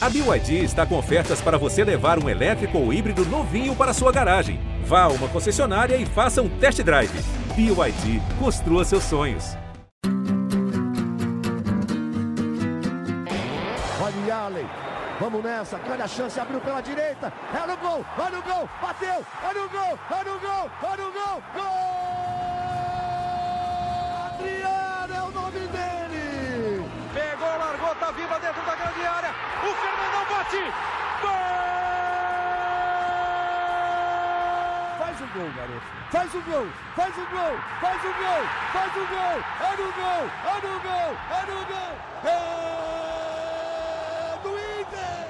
A BYD está com ofertas para você levar um elétrico ou híbrido novinho para sua garagem. Vá a uma concessionária e faça um test drive. BYD, construa seus sonhos. Olha Allen, vamos nessa, grande a chance, abriu pela direita, é no gol, olha o gol, bateu, olha o gol, olha o gol, olha o gol, gol! Adriano é o nome dele! Pegou, largou, tá viva dentro da grande área, o Fernandão bate, gol! Faz o gol, garoto, faz o gol, faz o gol, faz o gol, faz o gol, é no gol, é no gol, é no gol, é do Inter!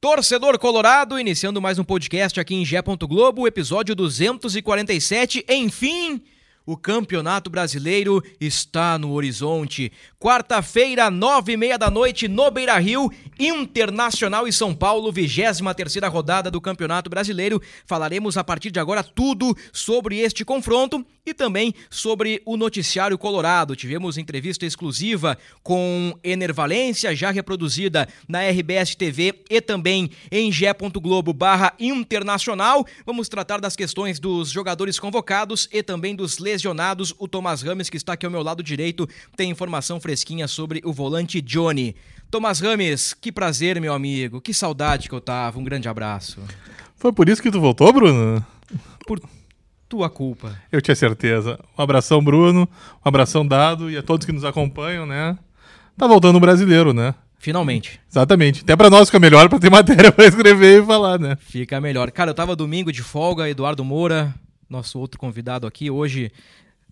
Torcedor Colorado, iniciando mais um podcast aqui em Gé. Globo, episódio 247. Enfim, o Campeonato Brasileiro está no horizonte. Quarta-feira, nove e meia da noite, no Beira Rio, Internacional e São Paulo, 23 terceira rodada do Campeonato Brasileiro. Falaremos a partir de agora tudo sobre este confronto e também sobre o noticiário colorado. Tivemos entrevista exclusiva com Ener Valência, já reproduzida na RBS TV e também em ge.globo barra internacional. Vamos tratar das questões dos jogadores convocados e também dos lesionados. O Tomás Rames, que está aqui ao meu lado direito, tem informação fresquinha sobre o volante Johnny. Tomás Rames, que prazer, meu amigo. Que saudade que eu tava. Um grande abraço. Foi por isso que tu voltou, Bruno? Por tua culpa. Eu tinha certeza. Um abração, Bruno. Um abração dado e a todos que nos acompanham, né? Tá voltando o brasileiro, né? Finalmente. Exatamente. Até pra nós fica melhor pra ter matéria pra escrever e falar, né? Fica melhor. Cara, eu tava domingo de folga, Eduardo Moura, nosso outro convidado aqui, hoje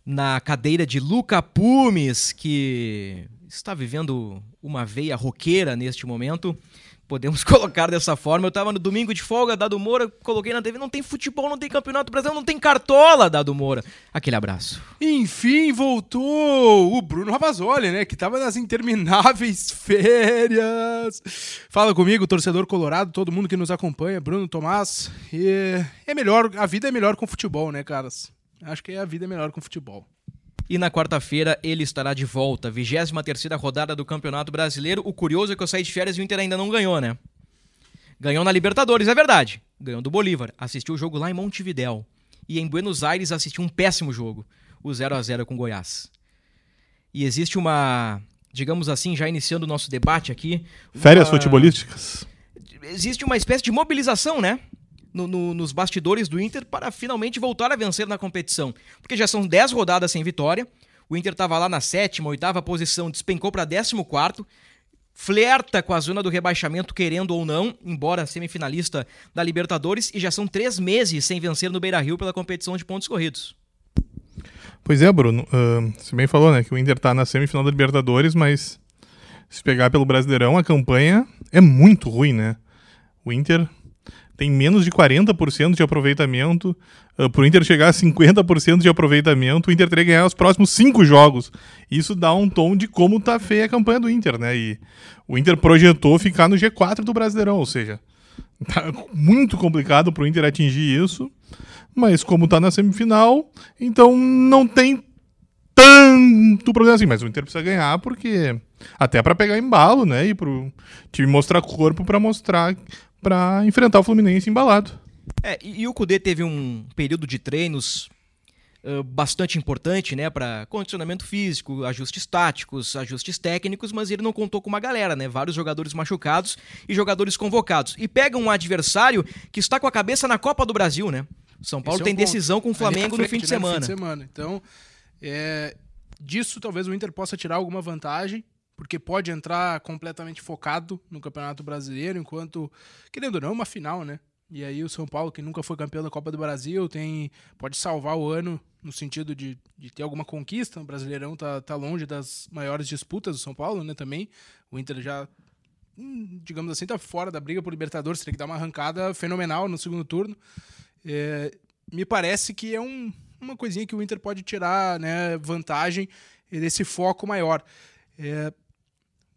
na cadeira de Luca Pumes, que está vivendo uma veia roqueira neste momento. Podemos colocar dessa forma. Eu tava no domingo de folga, Dado Moura, coloquei na TV, não tem futebol, não tem campeonato brasileiro, não tem cartola, Dado Moura. Aquele abraço. Enfim, voltou o Bruno Ravazoli, né? Que tava nas intermináveis férias. Fala comigo, torcedor colorado, todo mundo que nos acompanha, Bruno Tomás. E é melhor, a vida é melhor com futebol, né, caras? Acho que a vida é melhor com futebol. E na quarta-feira ele estará de volta, 23 terceira rodada do Campeonato Brasileiro. O curioso é que eu saí de férias e o Inter ainda não ganhou, né? Ganhou na Libertadores, é verdade. Ganhou do Bolívar. Assistiu o jogo lá em Montevidéu. E em Buenos Aires assistiu um péssimo jogo, o 0 a 0 com Goiás. E existe uma, digamos assim, já iniciando o nosso debate aqui. Férias uma- futebolísticas. Existe uma espécie de mobilização, né? No- no- nos bastidores do Inter para finalmente voltar a vencer na competição. Porque já são 10 rodadas sem vitória. O Inter estava lá na sétima, oitava posição, despencou para 14 quarto. Flerta com a zona do rebaixamento, querendo ou não, embora semifinalista da Libertadores, e já são três meses sem vencer no Beira Rio pela competição de pontos corridos. Pois é, Bruno. ahn, você bem falou, né? Que o Inter tá na semifinal da Libertadores, mas se pegar pelo Brasileirão, a campanha é muito ruim, né? O Inter tem menos de 40% de aproveitamento. Uh, pro Inter chegar a 50% de aproveitamento, o Inter teria que ganhar os próximos cinco jogos. Isso dá um tom de como tá feia a campanha do Inter, né? E o Inter projetou ficar no G4 do Brasileirão, ou seja, tá muito complicado pro Inter atingir isso. Mas como tá na semifinal, então não tem tanto problema assim. Mas o Inter precisa ganhar porque até pra pegar embalo, né? E pro time mostrar corpo pra mostrar pra enfrentar o Fluminense embalado. É, e, e o Cudê teve um período de treinos ah, bastante importante, né, para condicionamento físico, ajustes táticos, ajustes técnicos, mas ele não contou com uma galera, né, vários jogadores machucados e jogadores convocados. E pega um adversário que está com a cabeça na Copa do Brasil, né? São Paulo é tem um ponto. decisão com o Ali Flamengo na no fim de frente, né, semana. fim de semana. Então, é, disso talvez o Inter possa tirar alguma vantagem, porque pode entrar completamente focado no Campeonato Brasileiro, enquanto, querendo ou não, é uma final, né? E aí o São Paulo, que nunca foi campeão da Copa do Brasil, tem pode salvar o ano no sentido de, de ter alguma conquista. O Brasileirão tá, tá longe das maiores disputas do São Paulo, né, também. O Inter já, hum, digamos assim, tá fora da briga por Libertadores, teria que dar uma arrancada fenomenal no segundo turno. É, me parece que é um- uma coisinha que o Inter pode tirar né, vantagem desse foco maior. É,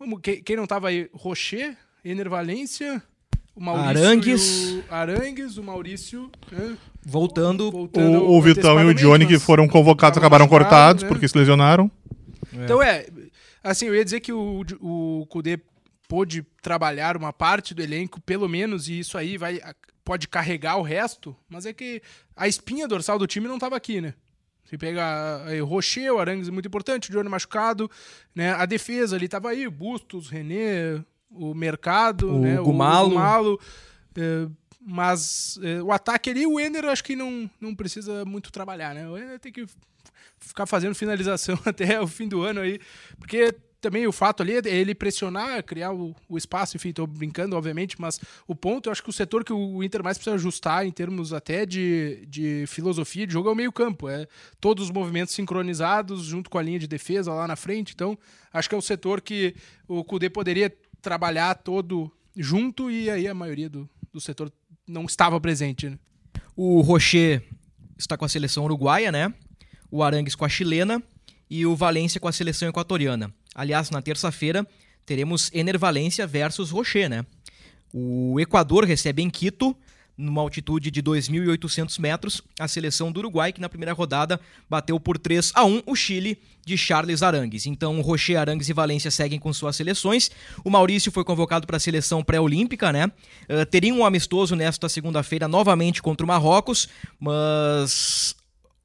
vamos, quem, quem não estava aí? Rocher, Ener Valência, o Maurício. Arangues. O Arangues, o Maurício. né, Voltando, voltando O, o Vitão e o Johnny, que foram convocados, acabaram cortados né? porque se lesionaram. Então é, assim, eu ia dizer que o, o Kudê pôde trabalhar uma parte do elenco, pelo menos, e isso aí vai pode carregar o resto, mas é que a espinha dorsal do time não estava aqui, né? Se pega aí, o Rocher, o Arangues é muito importante, o Johnny machucado, né? A defesa ali estava aí, o Bustos, René, o Mercado, o né? Gumalo. O Gumalo é, mas é, o ataque ali, o Ender acho que não, não precisa muito trabalhar, né? O Ender tem que ficar fazendo finalização até o fim do ano aí, porque também o fato ali é ele pressionar, criar o, o espaço, enfim, tô brincando, obviamente, mas o ponto, eu acho que o setor que o Inter mais precisa ajustar em termos até de, de filosofia de jogo é o meio-campo. É todos os movimentos sincronizados junto com a linha de defesa lá na frente. Então, acho que é o setor que o Kudê poderia trabalhar todo junto e aí a maioria do, do setor não estava presente. Né? O Rocher está com a seleção uruguaia, né? O Arangues com a chilena e o Valência com a seleção equatoriana. Aliás, na terça-feira teremos Ener Valência versus Rocher, né? O Equador recebe em Quito, numa altitude de 2.800 metros, a seleção do Uruguai, que na primeira rodada bateu por 3 a 1 o Chile de Charles Arangues. Então, Rocher, Arangues e Valência seguem com suas seleções. O Maurício foi convocado para a seleção pré-olímpica, né? Uh, teria um amistoso nesta segunda-feira novamente contra o Marrocos, mas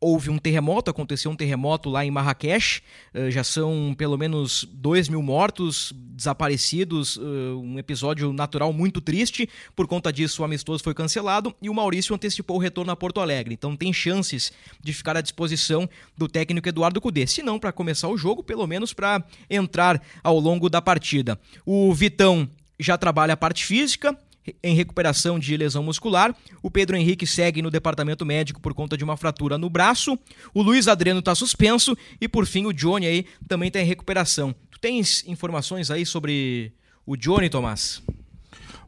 houve um terremoto, aconteceu um terremoto lá em Marrakech, uh, já são pelo menos 2 mil mortos, desaparecidos, uh, um episódio natural muito triste, por conta disso o amistoso foi cancelado e o Maurício antecipou o retorno a Porto Alegre, então tem chances de ficar à disposição do técnico Eduardo Cudê, se não para começar o jogo, pelo menos para entrar ao longo da partida. O Vitão já trabalha a parte física, em recuperação de lesão muscular. O Pedro Henrique segue no departamento médico por conta de uma fratura no braço. O Luiz Adriano está suspenso. E por fim, o Johnny aí também está em recuperação. Tu tens informações aí sobre o Johnny, Tomás?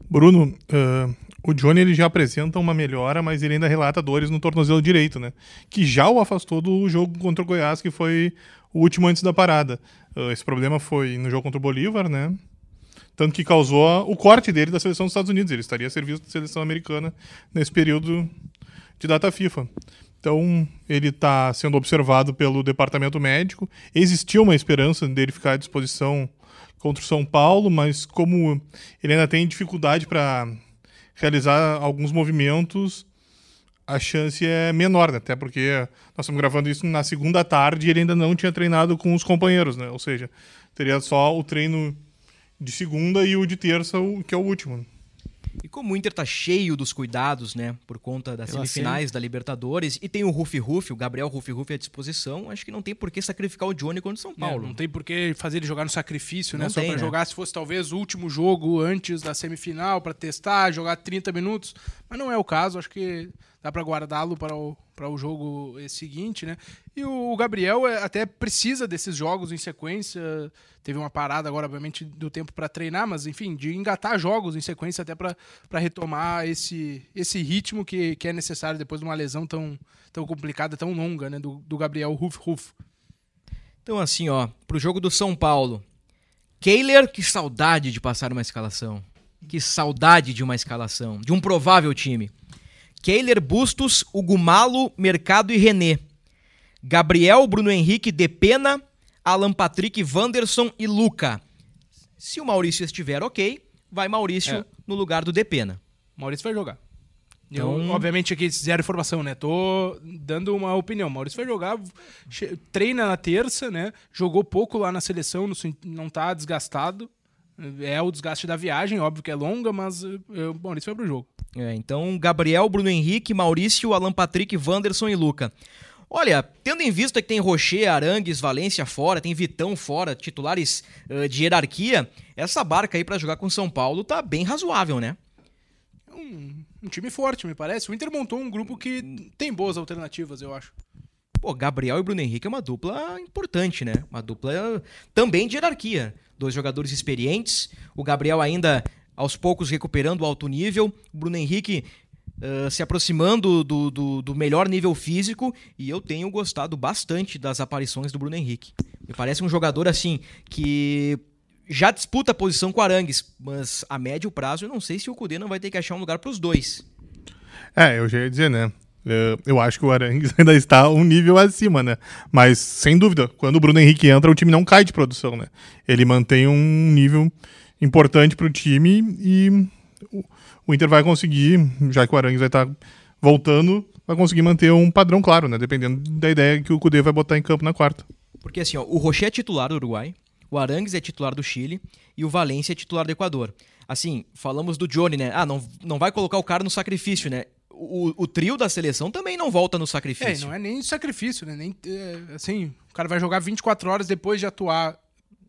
Bruno, uh, o Johnny ele já apresenta uma melhora, mas ele ainda relata dores no tornozelo direito, né? Que já o afastou do jogo contra o Goiás, que foi o último antes da parada. Uh, esse problema foi no jogo contra o Bolívar, né? Tanto que causou o corte dele da seleção dos Estados Unidos. Ele estaria a serviço da seleção americana nesse período de data FIFA. Então, ele está sendo observado pelo departamento médico. Existia uma esperança dele ficar à disposição contra o São Paulo, mas como ele ainda tem dificuldade para realizar alguns movimentos, a chance é menor, né? até porque nós estamos gravando isso na segunda tarde e ele ainda não tinha treinado com os companheiros, né? ou seja, teria só o treino de segunda e o de terça, que é o último. E como o Inter tá cheio dos cuidados, né, por conta das Pela semifinais semi. da Libertadores, e tem o Rufi Rufi, o Gabriel Rufi Rufi à disposição, acho que não tem por que sacrificar o Johnny contra o São Paulo. É, não tem por que fazer ele jogar no sacrifício, né? Não Só tem, pra né? jogar se fosse talvez o último jogo antes da semifinal, pra testar, jogar 30 minutos. Mas não é o caso, acho que dá pra guardá-lo para o, para o jogo seguinte, né? E o Gabriel é, até precisa desses jogos em sequência. Teve uma parada agora, obviamente, do tempo pra treinar, mas enfim, de engatar jogos em sequência até pra retomar esse, esse ritmo que, que é necessário depois de uma lesão tão, tão complicada, tão longa, né? Do, do Gabriel Ruf Ruf. Então assim, ó, pro jogo do São Paulo, Kehler, que saudade de passar uma escalação. Que saudade de uma escalação, de um provável time. Kehler, Bustos, Ugumalo, Mercado e René. Gabriel, Bruno Henrique, Depena, Alan Patrick, Wanderson e Luca. Se o Maurício estiver ok, vai Maurício É. no lugar do Depena. Maurício vai jogar. Então- Eu, obviamente aqui zero informação, né? Tô dando uma opinião. Maurício vai jogar, treina na terça, né? Jogou pouco lá na seleção, não tá desgastado. É o desgaste da viagem, óbvio que é longa, mas eh, o Maurício vai pro jogo. É, então, Gabriel, Bruno Henrique, Maurício, Alan Patrick, Wanderson e Luca. Olha, tendo em vista que tem Rocher, Arangues, Valência fora, tem Vitão fora, titulares eh, de hierarquia, essa barca aí pra jogar com São Paulo tá bem razoável, né? É um, um time forte, me parece. O Inter montou um grupo que tem boas alternativas, eu acho. Pô, Gabriel e Bruno Henrique é uma dupla importante, né? Uma dupla também de hierarquia. Dois jogadores experientes. O Gabriel ainda aos poucos recuperando o alto nível. O Bruno Henrique eh, se aproximando do, do, do melhor nível físico. E eu tenho gostado bastante das aparições do Bruno Henrique. Me parece um jogador assim que já disputa a posição com Arangues, mas a médio prazo eu não sei se o Cudê não vai ter que achar um lugar para os dois. É, eu já ia dizer, né? É, Eu acho que o Arangues ainda está um nível acima, né? Mas, sem dúvida, quando o Bruno Henrique entra, o time não cai de produção, né? Ele mantém um nível importante para o time e o, Inter vai conseguir, já que o Arangues vai estar tá voltando, vai conseguir manter um padrão claro, né? Dependendo da ideia que o Cudê vai botar em campo na quarta. Porque assim, ó, o Rocher é titular do Uruguai, o Arangues é titular do Chile e o Valência é titular do Equador. Assim, falamos do Johnny, né? Ah, não, não vai colocar o cara no sacrifício, né? O, o trio da seleção também não volta no sacrifício. É, não é nem sacrifício, né? Nem, é, assim, o cara vai jogar 24 horas depois de atuar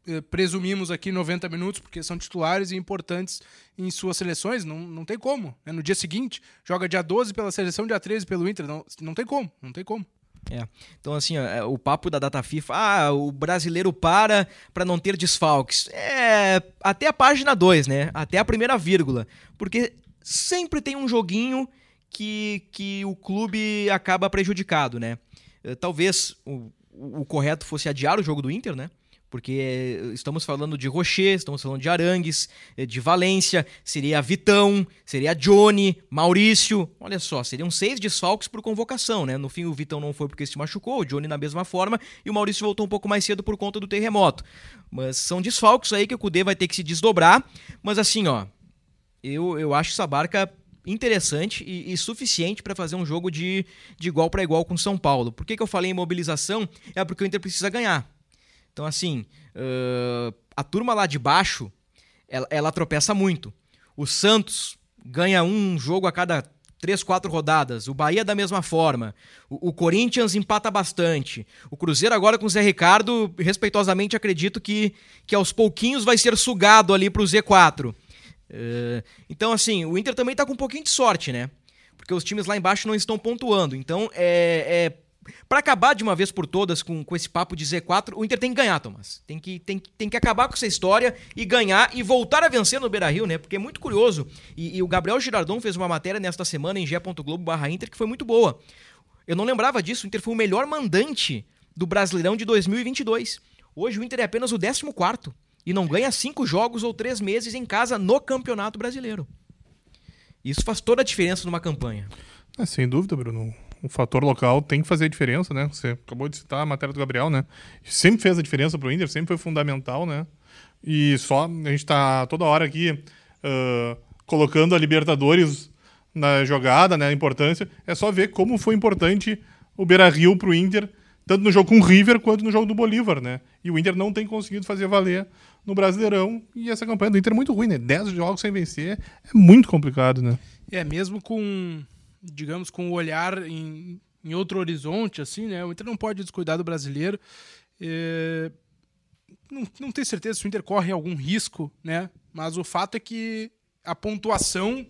é, presumimos aqui 90 minutos, porque são titulares e importantes em suas seleções, não, não tem como. Né? No dia seguinte, joga dia 12 pela seleção, dia 13 pelo Inter, não, não tem como, não tem como. É. Então, assim, ó, é, o papo da data FIFA, ah, o brasileiro para para não ter desfalques. É, até a página 2, né? Até a primeira vírgula. Porque sempre tem um joguinho que, que o clube acaba prejudicado, né? Eh, talvez o, o correto fosse adiar o jogo do Inter, né? porque estamos falando de Rocher, estamos falando de Arangues, eh, de Valência, seria Vitão, seria Johnny, Maurício. Olha só, seriam seis desfalques por convocação, né? No fim, o Vitão não foi porque se machucou, o Johnny na mesma forma, e o Maurício voltou um pouco mais cedo por conta do terremoto. Mas são desfalques aí que o Cudê vai ter que se desdobrar. Mas assim, ó, eu, eu acho essa barca interessante e, e suficiente para fazer um jogo de, de igual para igual com São Paulo. Por que, que eu falei em mobilização? É porque o Inter precisa ganhar. Então, assim, uh, a turma lá de baixo, ela, ela, tropeça muito. O Santos ganha um jogo a cada três, quatro rodadas. O Bahia da mesma forma. O, o, Corinthians empata bastante. O Cruzeiro agora com o Zé Ricardo, respeitosamente acredito que, que aos pouquinhos vai ser sugado ali para o Z4. Uh, então, assim, o Inter também está com um pouquinho de sorte, né? Porque os times lá embaixo não estão pontuando. Então, é, é para acabar de uma vez por todas com, com esse papo de Z4, o Inter tem que ganhar, Thomas. Tem que, tem, tem que acabar com essa história e ganhar e voltar a vencer no Beira Rio, né? Porque é muito curioso. E, e o Gabriel Girardon fez uma matéria nesta semana em g.globo/inter que foi muito boa. Eu não lembrava disso. O Inter foi o melhor mandante do Brasileirão de 2022. Hoje o Inter é apenas o 14 e não ganha cinco jogos ou três meses em casa no Campeonato Brasileiro. Isso faz toda a diferença numa campanha. É, sem dúvida, Bruno o fator local tem que fazer a diferença, né? Você acabou de citar a matéria do Gabriel, né? Sempre fez a diferença para o Inter, sempre foi fundamental, né? E só a gente está toda hora aqui uh, colocando a Libertadores na jogada, né? A importância. É só ver como foi importante o Beira Rio para o Inter, tanto no jogo com o River quanto no jogo do Bolívar, né? E o Inter não tem conseguido fazer valer no Brasileirão. E essa campanha do Inter é muito ruim, né? Dez jogos sem vencer é muito complicado, né? É, mesmo com digamos, com o olhar em, em outro horizonte, assim, né? O Inter não pode descuidar do brasileiro. É... Não, não tenho certeza se o Inter corre algum risco, né? Mas o fato é que a pontuação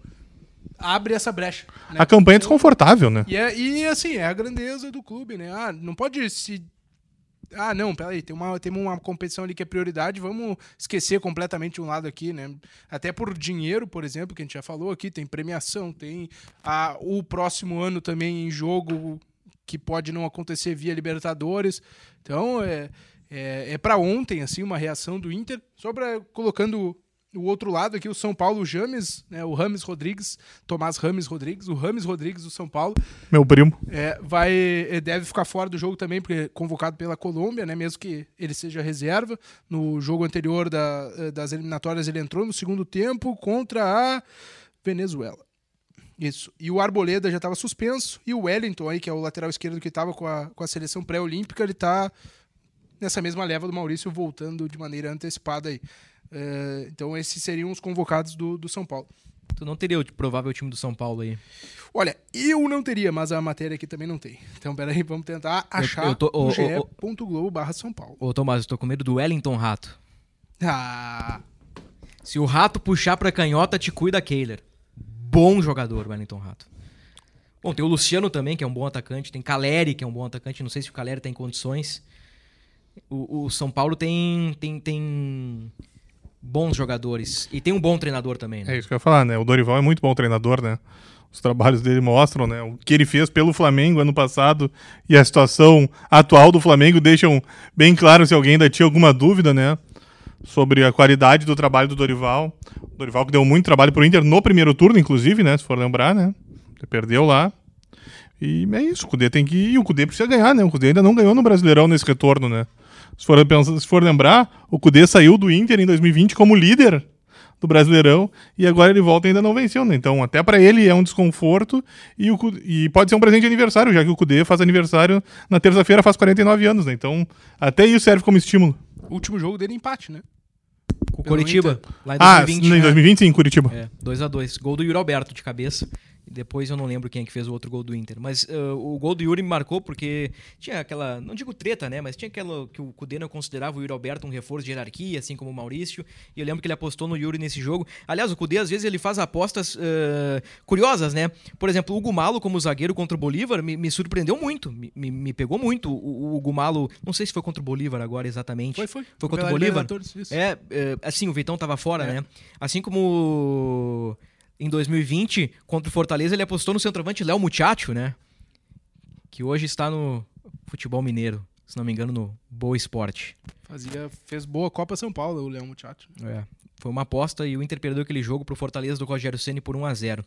abre essa brecha. Né? A campanha é desconfortável, né? E, é, e assim, é a grandeza do clube, né? Ah, não pode se ah, não, peraí, tem uma, tem uma competição ali que é prioridade, vamos esquecer completamente um lado aqui, né? Até por dinheiro, por exemplo, que a gente já falou aqui, tem premiação, tem a, o próximo ano também em jogo que pode não acontecer via Libertadores. Então, é, é, é para ontem, assim, uma reação do Inter, só para colocando o outro lado aqui, o São Paulo, o James, né, o Rames Rodrigues, Tomás Rames Rodrigues, o Rames Rodrigues do São Paulo. Meu primo. É, vai, deve ficar fora do jogo também, porque é convocado pela Colômbia, né, mesmo que ele seja reserva. No jogo anterior da, eh, das eliminatórias, ele entrou no segundo tempo contra a Venezuela. Isso. E o Arboleda já estava suspenso. E o Wellington, aí, que é o lateral esquerdo que estava com a, com a seleção pré-olímpica, ele está nessa mesma leva do Maurício, voltando de maneira antecipada aí. É, então esses seriam os convocados do, do São Paulo. Tu não teria o provável time do São Paulo aí? Olha, eu não teria, mas a matéria aqui também não tem. Então, peraí, vamos tentar achar eu, eu ge.globo barra São Paulo. Ô, Tomás, eu tô com medo do Wellington Rato. Ah... Se o Rato puxar pra canhota, te cuida, Keiler. Bom jogador, Wellington Rato. Bom, tem o Luciano também, que é um bom atacante. Tem Caleri, que é um bom atacante. Não sei se o Caleri tem condições. O, o São Paulo tem, tem, tem bons jogadores. E tem um bom treinador também, né? É isso que eu ia falar, né? O Dorival é muito bom treinador, né? Os trabalhos dele mostram, né? O que ele fez pelo Flamengo ano passado e a situação atual do Flamengo deixam bem claro se alguém ainda tinha alguma dúvida, né? Sobre a qualidade do trabalho do Dorival. O Dorival que deu muito trabalho pro Inter no primeiro turno, inclusive, né? Se for lembrar, né? Ele perdeu lá. E é isso, o Cudê tem que ir. E o Cudê precisa ganhar, né? O Cudê ainda não ganhou no Brasileirão nesse retorno, né? Se for, se for lembrar, o Cudê saiu do Inter em 2020 como líder do Brasileirão e agora ele volta e ainda não venceu, né? Então, até para ele é um desconforto e, o, e pode ser um presente de aniversário, já que o Cudê faz aniversário na terça-feira, faz 49 anos, né? Então, até isso serve como estímulo. O último jogo dele empate, né? Com o Coritiba, lá em Ah, 2020. em né? 2020 sim, em Curitiba. É, 2x2. Gol do Yuri Alberto de cabeça. Depois eu não lembro quem é que fez o outro gol do Inter. Mas ah, o gol do Yuri me marcou porque tinha aquela, não digo treta, né? Mas tinha aquela que o Cudê não considerava o Yuri Alberto um reforço de hierarquia, assim como o Maurício. E eu lembro que ele apostou no Yuri nesse jogo. Aliás, o Cudê às vezes ele faz apostas ah, curiosas, né? Por exemplo, o Hugo Malo como zagueiro contra o Bolívar me, me surpreendeu muito. Me, me, me pegou muito. O, o Hugo Malo, não sei se foi contra o Bolívar agora exatamente. Foi, foi. Foi contra o Bolívar? É, é, assim, o Vitão tava fora, É. né? Assim como em 2020, contra o Fortaleza, ele apostou no centroavante Léo Muchacho, né? Que hoje está no futebol mineiro, se não me engano, no Boa Esporte. Fazia, fez boa Copa São Paulo, o Leão Muchacho. É, foi uma aposta e o Inter perdeu aquele jogo pro Fortaleza do Rogério Ceni por 1 a 0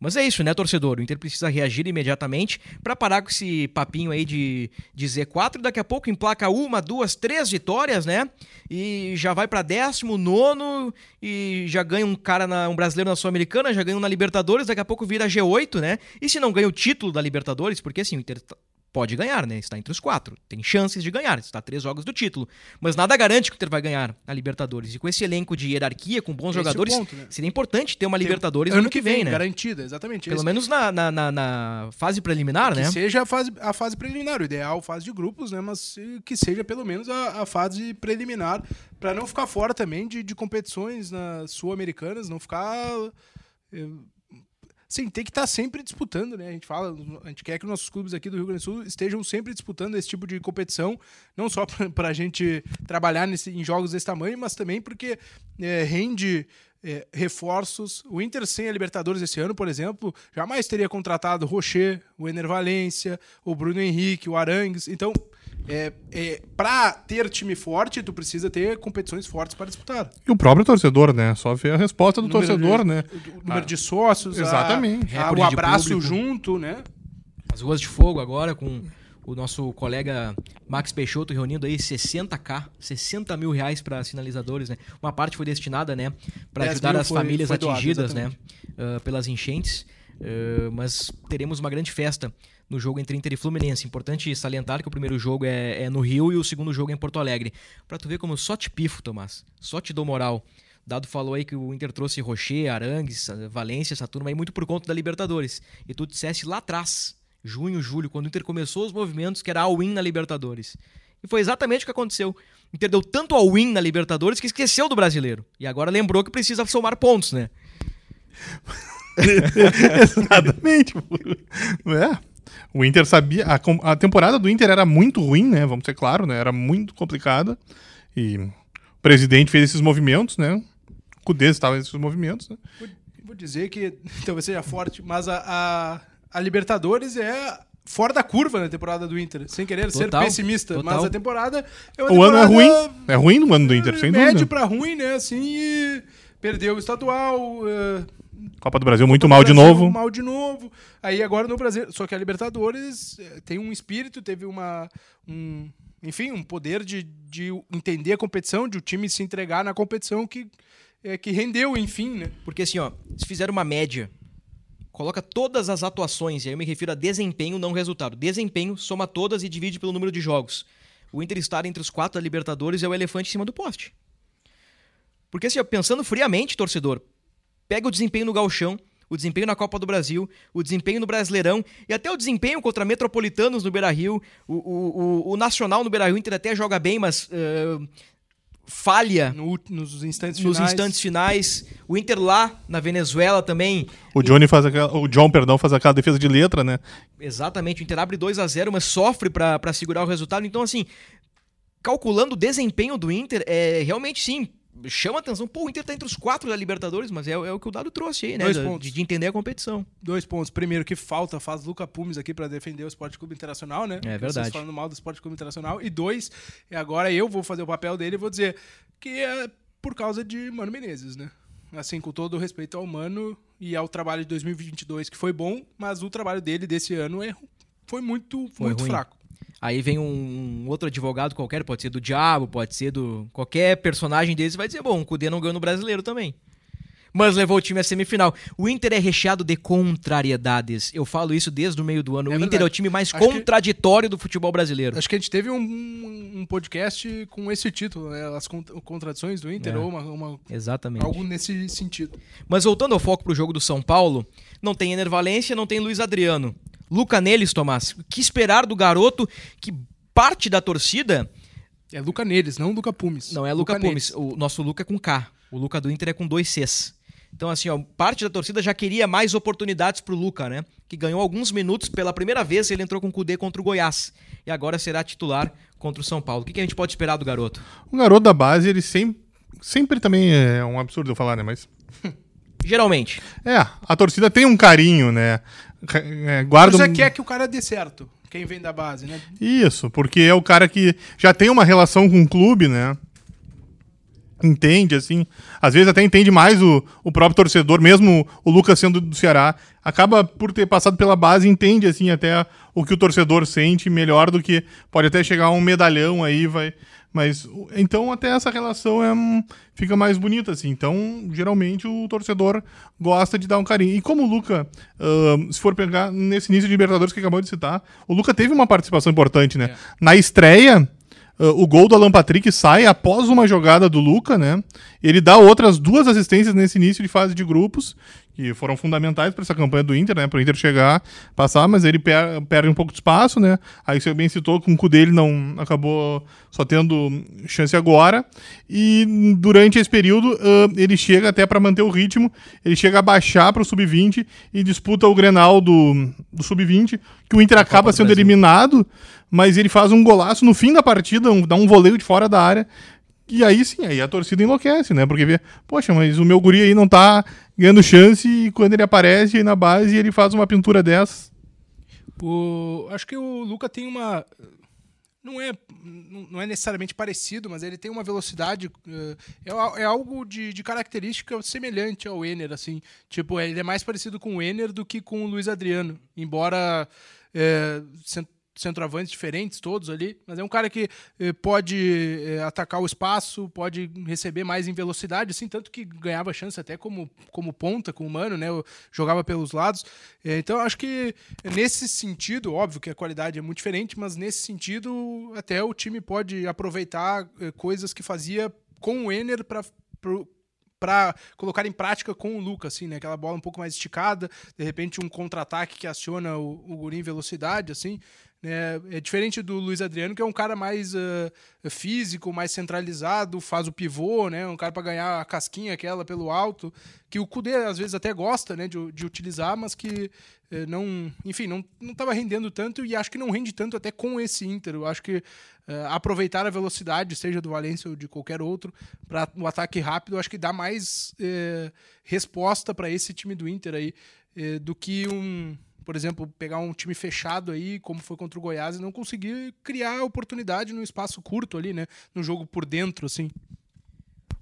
Mas é isso, né, torcedor? O Inter precisa reagir imediatamente para parar com esse papinho aí de, de Z4. Daqui a pouco emplaca uma, duas, três vitórias, né? E já vai para décimo, nono e já ganha um cara, na, um brasileiro na Sul-Americana, já ganha um na Libertadores, daqui a pouco vira G8, né? E se não ganha o título da Libertadores, porque assim, o Inter tá- pode ganhar, né? Está entre os quatro. Tem chances de ganhar. Está a três jogos do título. Mas nada garante que o Inter vai ganhar a Libertadores. E com esse elenco de hierarquia, com bons Esse é jogadores, ponto, né? seria importante ter uma Tem- Libertadores ano, que vem, né? Garantida, exatamente. Pelo Esse- menos na, na, na- na fase preliminar, que né? seja a fase, a fase preliminar, o ideal fase de grupos, né? Mas eh, que seja pelo menos a, a fase preliminar, para não ficar fora também de, de competições nas sul-americanas, não ficar. eh, Sim, tem que estar sempre disputando, né? A gente fala, a gente quer que nossos clubes aqui do Rio Grande do Sul estejam sempre disputando esse tipo de competição, não só para a gente trabalhar nesse, em jogos desse tamanho, mas também porque eh, rende eh, reforços. O Inter sem a Libertadores esse ano, por exemplo, jamais teria contratado o Rocher, o Ener Valência, o Bruno Henrique, o Arangues. Então, é, é, para ter time forte, tu precisa ter competições fortes para disputar. E o próprio torcedor, né? Só ver a resposta do Número torcedor, de- né? O número de sócios, a- exatamente. a- Recorde o abraço público. junto, né? As ruas de fogo agora com o nosso colega Max Peixoto reunindo aí 60k, 60 mil reais para sinalizadores, né? Uma parte foi destinada, né, para 10 ajudar as foi- famílias foi doado, atingidas, né, exatamente. ah, pelas enchentes. Ah, mas teremos uma grande festa no jogo entre Inter e Fluminense. Importante salientar que o primeiro jogo é, é no Rio e o segundo jogo é em Porto Alegre. Pra tu ver como só te pifo, Tomás. Só te dou moral. Dado falou aí que o Inter trouxe Rocher, Arangues, Valência, essa turma aí muito por conta da Libertadores. E tu dissesse lá atrás, junho, julho, quando o Inter começou os movimentos, que era all-in na Libertadores. E foi exatamente o que aconteceu. O Inter deu tanto all-in na Libertadores que esqueceu do brasileiro. E agora lembrou que precisa somar pontos, né? Exatamente. é. O Inter sabia. A, a temporada do Inter era muito ruim, né? Vamos ser claro, né? Era muito complicada. E o presidente fez esses movimentos, né? O Cudê estava nesses movimentos, né? Vou, vou dizer que talvez seja forte, mas a, a, a Libertadores é fora da curva na temporada do Inter. Sem querer ser Total, pessimista, total. mas a temporada é uma O ano é ruim. temporada É ruim no ano do Inter, sem médio dúvida. pra ruim, né? Assim, e perdeu o estadual. Copa do Brasil muito Copa mal do de Brasil, novo. Mal de novo. Aí agora no Brasil. Só que a Libertadores eh, tem um espírito, teve uma. Um, enfim, um poder de, de entender a competição, de o time se entregar na competição que, é, que rendeu, enfim, né? Porque assim, ó, se fizer uma média, coloca todas as atuações, e aí eu me refiro a desempenho, não resultado. Desempenho, soma todas e divide pelo número de jogos. O Inter estar entre os quatro da Libertadores é o elefante em cima do poste. Porque assim, ó, pensando friamente, torcedor, pega o desempenho no Gauchão, o desempenho na Copa do Brasil, o desempenho no Brasileirão e até o desempenho contra Metropolitanos no Beira-Rio, o, o, o, o Nacional no Beira-Rio, o Inter até joga bem, mas eh, falha No nos instantes nos finais. instantes finais. O Inter lá na Venezuela também. O Johnny faz aquela, o John, perdão, faz aquela defesa de letra, né? Exatamente, o Inter abre 2 a 0 mas sofre pra segurar o resultado. Então, assim, calculando o desempenho do Inter, é realmente sim. Chama atenção, pô, o Inter tá entre os quatro da Libertadores, mas é, é o que o Dado trouxe aí, né? Dois da- pontos. de, de entender a competição. Dois pontos. Primeiro, que falta faz Luca Pumes aqui para defender o Esporte Clube Internacional, né? É Porque verdade. Vocês falando mal do Esporte Clube Internacional. E dois, agora eu vou fazer o papel dele e vou dizer que é por causa de Mano Menezes, né? Assim, com todo o respeito ao Mano e ao trabalho de 2022, que foi bom, mas o trabalho dele desse ano é, foi muito, Foi muito ruim. fraco. Aí vem um, outro advogado qualquer, pode ser do Diabo, pode ser do. qualquer personagem deles, vai dizer, bom, o Cudê não ganhou no brasileiro também. mas levou o time à semifinal. O Inter é recheado de contrariedades. Eu falo isso desde o meio do ano. É o Inter é o time mais Acho que- contraditório do futebol brasileiro. Acho que a gente teve um, um podcast com esse título, né? As cont- contradições do Inter, É. ou uma, uma- Exatamente. algo nesse sentido. Mas voltando ao foco pro jogo do São Paulo, não tem Ener Valência, não tem Luiz Adriano. Luca Neles, Tomás. O que esperar do garoto que parte da torcida É Luca Neles, não Luca Pumes. Não é Luca, Pumes. Neles. O nosso Luca é com K. O Luca do Inter é com dois Cs. Então, assim, ó, parte da torcida já queria mais oportunidades pro Luca, né? Que ganhou alguns minutos pela primeira vez, ele entrou com o Cudê contra o Goiás. E agora será titular contra o São Paulo. O que, que a gente pode esperar do garoto? O garoto da base, ele sempre, sempre também é um absurdo eu falar, né? Mas. Geralmente. É, a torcida tem um carinho, né? É, guarda Você um- quer que o cara dê certo, quem vem da base, né? Isso, porque é o cara que já tem uma relação com o clube, né? Entende, assim. Às vezes até entende mais o, o próprio torcedor, mesmo o Lucas sendo do Ceará. Acaba por ter passado pela base, entende, assim, até o que o torcedor sente melhor do que. Pode até chegar um medalhão aí, vai. Mas. Então, até essa relação é, fica mais bonita, assim. Então, geralmente, o torcedor gosta de dar um carinho. E como o Luca, ahn, se for pegar nesse início de Libertadores que acabou de citar, o Luca teve uma participação importante, né? Na estreia. Uh, o gol do Alan Patrick sai após uma jogada do Luca, né? Ele dá outras duas assistências nesse início de fase de grupos, que foram fundamentais para essa campanha do Inter, né? Para o Inter chegar, passar, mas ele per- perde um pouco de espaço, né? Aí você bem citou que o cu dele não acabou só tendo chance agora. E durante esse período, uh, ele chega até para manter o ritmo, ele chega a baixar para o sub-20 e disputa o Grenal do, do sub-20, que o Inter acaba do sendo eliminado, mas ele faz um golaço no fim da partida, um- dá um voleio de fora da área. E aí sim, aí a torcida enlouquece, né? Porque vê, poxa, mas o meu guri aí não tá ganhando chance e quando ele aparece aí na base ele faz uma pintura dessas. O, acho que o Luca tem uma. Não é, não é necessariamente parecido, mas ele tem uma velocidade. eh, É, é algo de, de característica semelhante ao Ener, assim. Tipo, ele é mais parecido com o Ener do que com o Luiz Adriano. Embora é, centroavantes diferentes, todos ali. Mas é um cara que eh, pode eh, atacar o espaço, pode receber mais em velocidade, assim, tanto que ganhava chance até como, como ponta com o Mano, né? Jogava pelos lados. Eh, então, acho que nesse sentido, óbvio que a qualidade é muito diferente, mas nesse sentido, até o time pode aproveitar eh, coisas que fazia com o Ener para para colocar em prática com o Lucas, assim, né? Aquela bola um pouco mais esticada, de repente um contra-ataque que aciona o, o guri em velocidade, assim. Né? É diferente do Luiz Adriano, que é um cara mais ah, físico, mais centralizado, faz o pivô, né? Um cara para ganhar a casquinha aquela pelo alto, que o Kudê às vezes até gosta, né, de, de utilizar, mas que eh, não, enfim, não estava rendendo tanto e acho que não rende tanto até com esse Inter. Eu acho que eh, aproveitar a velocidade, seja do Valência ou de qualquer outro, para o ataque rápido, acho que dá mais eh, resposta para esse time do Inter aí do que um, por exemplo, pegar um time fechado aí, como foi contra o Goiás, e não conseguir criar oportunidade num espaço curto ali, né? No jogo por dentro, assim.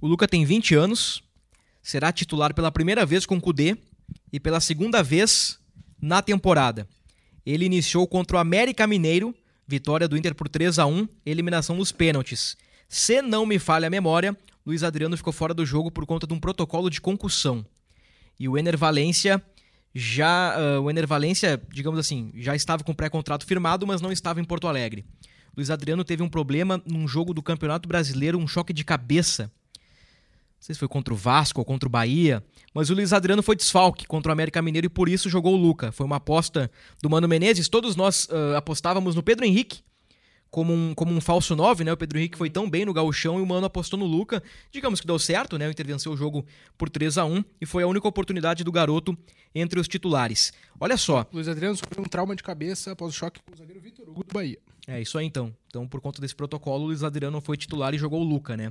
O Luca tem 20 anos, será titular pela primeira vez com o Cudê e pela segunda vez na temporada. Ele iniciou contra o América Mineiro, vitória do Inter por 3 a 1 eliminação nos pênaltis. Se não me falha a memória, Luiz Adriano ficou fora do jogo por conta de um protocolo de concussão. E o Ener Valência já. ah, o Ener Valência, digamos assim, já estava com pré-contrato firmado, mas não estava em Porto Alegre. Luiz Adriano teve um problema num jogo do Campeonato Brasileiro, um choque de cabeça. Não sei se foi contra o Vasco ou contra o Bahia, mas o Luiz Adriano foi desfalque contra o América Mineiro e por isso jogou o Luca. Foi uma aposta do Mano Menezes. Todos nós ah, apostávamos no Pedro Henrique como um, como um falso 9, né? O Pedro Henrique foi tão bem no gauchão e o Mano apostou no Luca. Digamos que deu certo, né? O Inter venceu o jogo por 3 a 1 e foi a única oportunidade do garoto entre os titulares. Olha só, Luiz Adriano sofreu um trauma de cabeça após o choque com o zagueiro Vitor Hugo do Bahia. É isso aí então. Então, por conta desse protocolo, o Luiz Adriano foi titular e jogou o Luca, né?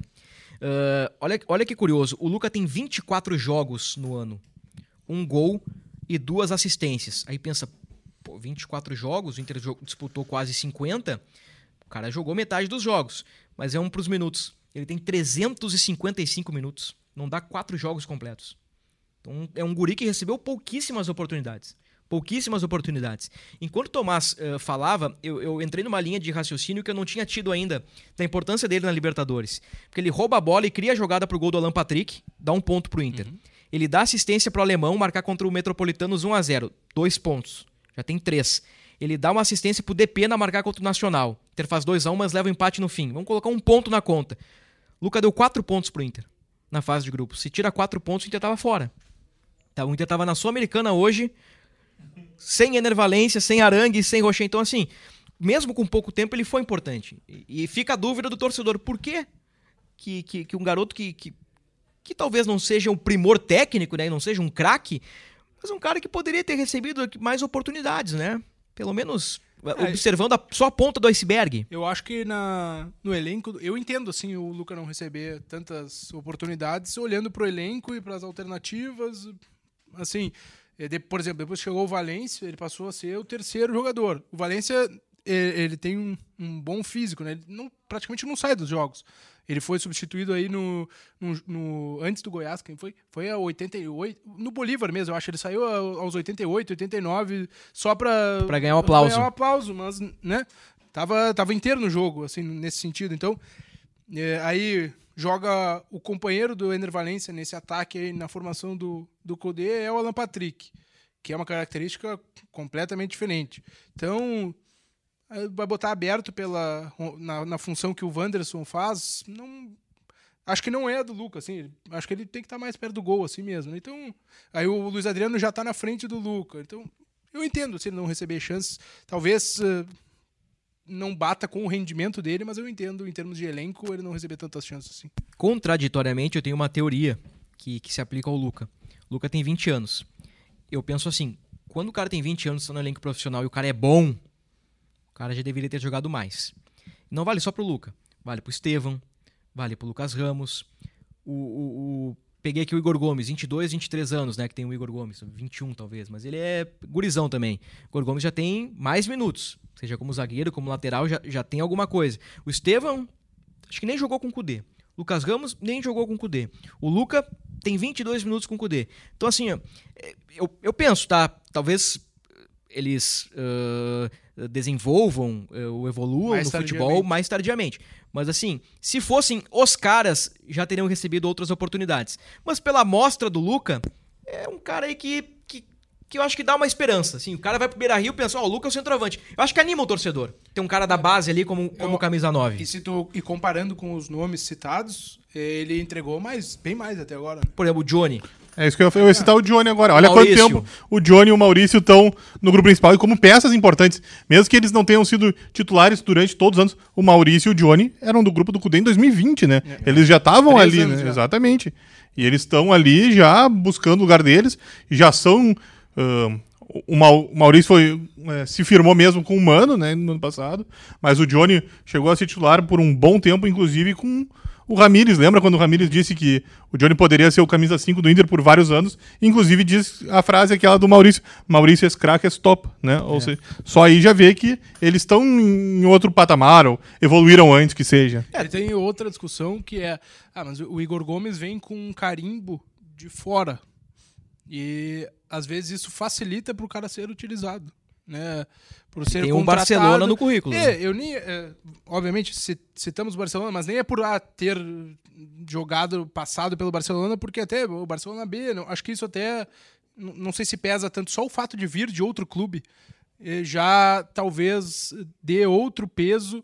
Ah, olha, olha que curioso. O Luca tem 24 jogos no ano. Um gol e duas assistências. Aí pensa, pô, 24 jogos, o Inter disputou quase 50. Cara jogou metade dos jogos. Mas é um pros minutos. Ele tem 355 minutos. Não dá quatro jogos completos. Então é um guri que recebeu pouquíssimas oportunidades. Pouquíssimas oportunidades. Enquanto o Tomás eh, falava, eu, eu entrei numa linha de raciocínio que eu não tinha tido ainda da importância dele na Libertadores. Porque ele rouba a bola e cria a jogada pro gol do Alan Patrick, dá um ponto pro Inter. Ele dá assistência pro alemão marcar contra o Metropolitanos 1 a 0 Dois pontos. Já tem três. Ele dá uma assistência pro DP na marcar contra o Nacional. O Inter faz 2 a 1 mas leva o empate no fim. Vamos colocar um ponto na conta. Luca deu quatro pontos pro Inter na fase de grupo. Se tira quatro pontos, o Inter tava fora. Tá, o Inter tava na Sul-Americana hoje, sem Enervalência, sem Arangue, sem Rocher. Então, assim, mesmo com pouco tempo, ele foi importante. E, e fica a dúvida do torcedor, por quê que, que, que um garoto que, que, que, talvez não seja um primor técnico, né, não seja um craque, mas um cara que poderia ter recebido mais oportunidades, né? Pelo menos é, observando a, só a ponta do iceberg. Eu acho que na, no elenco, eu entendo assim o Luca não receber tantas oportunidades, olhando para o elenco e para as alternativas, assim, é, por exemplo, depois chegou o Valência, ele passou a ser o terceiro jogador. O Valência ele tem um, um bom físico, né? Ele não, praticamente não sai dos jogos. Ele foi substituído aí no, no, no, antes do Goiás, quem foi? Foi a 88, no Bolívar mesmo, eu acho. Ele saiu aos 88, 89 só para para ganhar um aplauso. Ganhar um aplauso, mas né? Tava tava inteiro no jogo, assim, nesse sentido. Então, é, aí joga o companheiro do Ener Valência nesse ataque aí na formação do do Codê é o Alan Patrick, que é uma característica completamente diferente. Então, vai botar aberto pela na, na, função que o Wanderson faz, não acho que não é do Lucas, assim, acho que ele tem que estar tá mais perto do gol assim mesmo. Né? Então, aí o Luiz Adriano já está na frente do Lucas. Então, eu entendo se ele não receber chances, talvez uh, não bata com o rendimento dele, mas eu entendo em termos de elenco ele não receber tantas chances assim. Contraditoriamente, eu tenho uma teoria que, que se aplica ao Luca. O Luca tem 20 anos. Eu penso assim, quando o cara tem 20 anos, está no elenco profissional e o cara é bom, o cara já deveria ter jogado mais. Não vale só pro Luca. Vale pro Estevam, vale pro Lucas Ramos. O, o, o, Peguei aqui o Igor Gomes, 22, 23 anos, né? Que tem o Igor Gomes, 21 talvez, mas ele é gurizão também. O Igor Gomes já tem mais minutos, seja como zagueiro, como lateral, já, já tem alguma coisa. O Estevam, acho que nem jogou com o Kudê. Lucas Ramos nem jogou com o Kudê. O Luca tem 22 minutos com o Kudê. Então, assim, eu, eu penso, tá? Talvez eles uh, desenvolvam uh, ou evoluam mais no futebol mais tardiamente. Mas assim, se fossem os caras, já teriam recebido outras oportunidades. Mas pela amostra do Luca, é um cara aí que, que, que eu acho que dá uma esperança. Assim, o cara vai pro Beira Rio e pensa, ó, oh, o Luca é o centroavante. Eu acho que anima o torcedor. Tem um cara da base ali como, como eu, camisa 9. E, tu, e comparando com os nomes citados, ele entregou mais, bem mais até agora. Né? Por exemplo, o Johnny. É isso que eu, eu ia citar o Johnny agora. Olha quanto tempo o Johnny e o Maurício estão no grupo principal e como peças importantes. Mesmo que eles não tenham sido titulares durante todos os anos, o Maurício e o Johnny eram do grupo do Cudê em 2020, né? É, eles já estavam ali, né? Já. Exatamente. E eles estão ali já buscando o lugar deles, já são. Uh, o Maurício foi, é, se firmou mesmo com o Mano, né, no ano passado, mas o Johnny chegou a ser titular por um bom tempo, inclusive com o Ramires, lembra quando o Ramires disse que o Johnny poderia ser o camisa 5 do Inter por vários anos? Inclusive diz a frase aquela do Maurício, Maurício é craque, é top, né? É. Ou seja, só aí já vê que eles estão em outro patamar, ou evoluíram antes que seja. É, tem outra discussão que é, ah, mas o Igor Gomes vem com um carimbo de fora. E às vezes isso facilita para o cara ser utilizado né? Por ser Tem um Barcelona no currículo. É, né? eu nem, é, obviamente citamos o Barcelona, mas nem é por ah, ter jogado passado pelo Barcelona, porque até o Barcelona B, não, acho que isso até não sei se pesa tanto só o fato de vir de outro clube, já talvez dê outro peso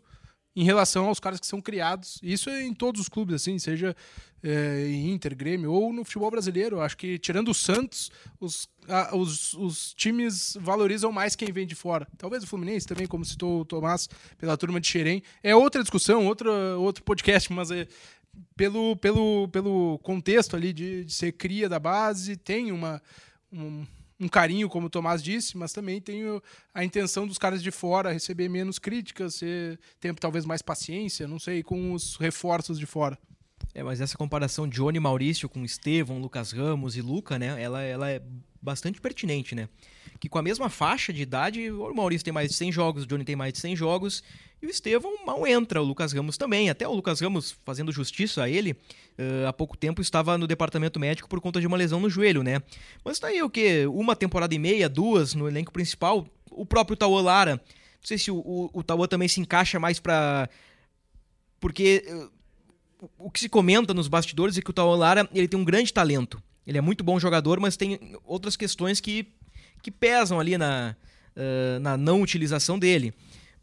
em relação aos caras que são criados. Isso é em todos os clubes, assim, seja é, Inter, Grêmio ou no futebol brasileiro. Acho que, tirando o Santos, os, a, os, os times valorizam mais quem vem de fora. Talvez o Fluminense também, como citou o Tomás, pela turma de Xerém. É outra discussão, outra, outro podcast, mas é, pelo, pelo, pelo contexto ali de, de ser cria da base, tem uma. Um, um carinho, como o Tomás disse, mas também tenho a intenção dos caras de fora receber menos críticas, ter, ter talvez mais paciência, não sei, com os reforços de fora. É, mas essa comparação de Johnny Maurício com Estevão, Lucas Ramos e Luca, né, ela, ela é bastante pertinente, né? Que com a mesma faixa de idade, o Maurício tem mais de 100 jogos, o Johnny tem mais de 100 jogos, e o Estevão mal entra, o Lucas Ramos também. Até o Lucas Ramos, fazendo justiça a ele, uh, há pouco tempo estava no departamento médico por conta de uma lesão no joelho, né? Mas tá aí o quê? Uma temporada e meia, duas no elenco principal. O próprio Tauan Lara, não sei se o, o, o Tauan também se encaixa mais para Porque uh, o que se comenta nos bastidores é que o Tauan Lara ele tem um grande talento. Ele é muito bom jogador, mas tem outras questões que, que pesam ali na, uh, na não utilização dele.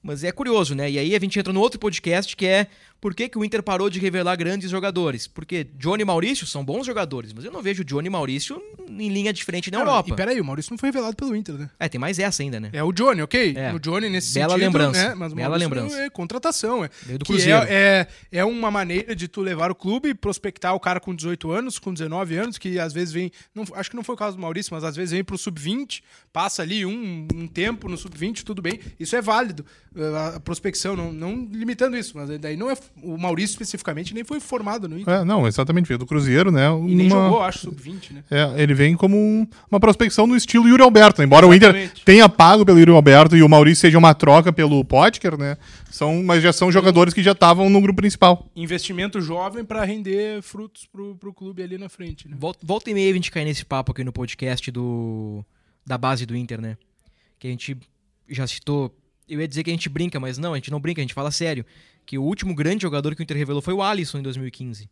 Mas é curioso, né? E aí a gente entra no outro podcast que é por que, que o Inter parou de revelar grandes jogadores? Porque Johnny e Maurício são bons jogadores, mas eu não vejo Johnny e Maurício em linha diferente na Não, Europa. E peraí, o Maurício não foi revelado pelo Inter, né? É, tem mais essa ainda, né? É o Johnny, ok? É. O Johnny nesse Bela sentido, lembrança. né? Mas o Bela lembrança. É contratação, é. Veio do Que Cruzeiro. é, é, é uma maneira de tu levar o clube e prospectar o cara com 18 anos, com 19 anos, que às vezes vem. Não, acho que não foi o caso do Maurício, mas às vezes vem pro sub-20, passa ali um, um tempo no sub-20, tudo bem. Isso é válido. A, a prospecção, não, não limitando isso, mas daí não é. O Maurício especificamente nem foi formado no Inter. É, não, exatamente, veio do Cruzeiro, né? E nem uma- jogou, acho, sub-20, né? É, ele vem como um- uma prospecção no estilo Yuri Alberto. né? Embora o Inter Exatamente. tenha pago pelo Yuri Alberto e o Maurício seja uma troca pelo Potker, né? São, mas já são jogadores que já estavam no grupo principal. Investimento jovem pra render frutos pro, pro clube ali na frente, né? Volta, volta e meia a gente cai nesse papo aqui no podcast do da base do Inter, né? Que a gente já citou. Eu ia dizer que a gente brinca, mas não, a gente não brinca, a gente fala sério. Que o último grande jogador que o Inter revelou foi o Alisson em 2015.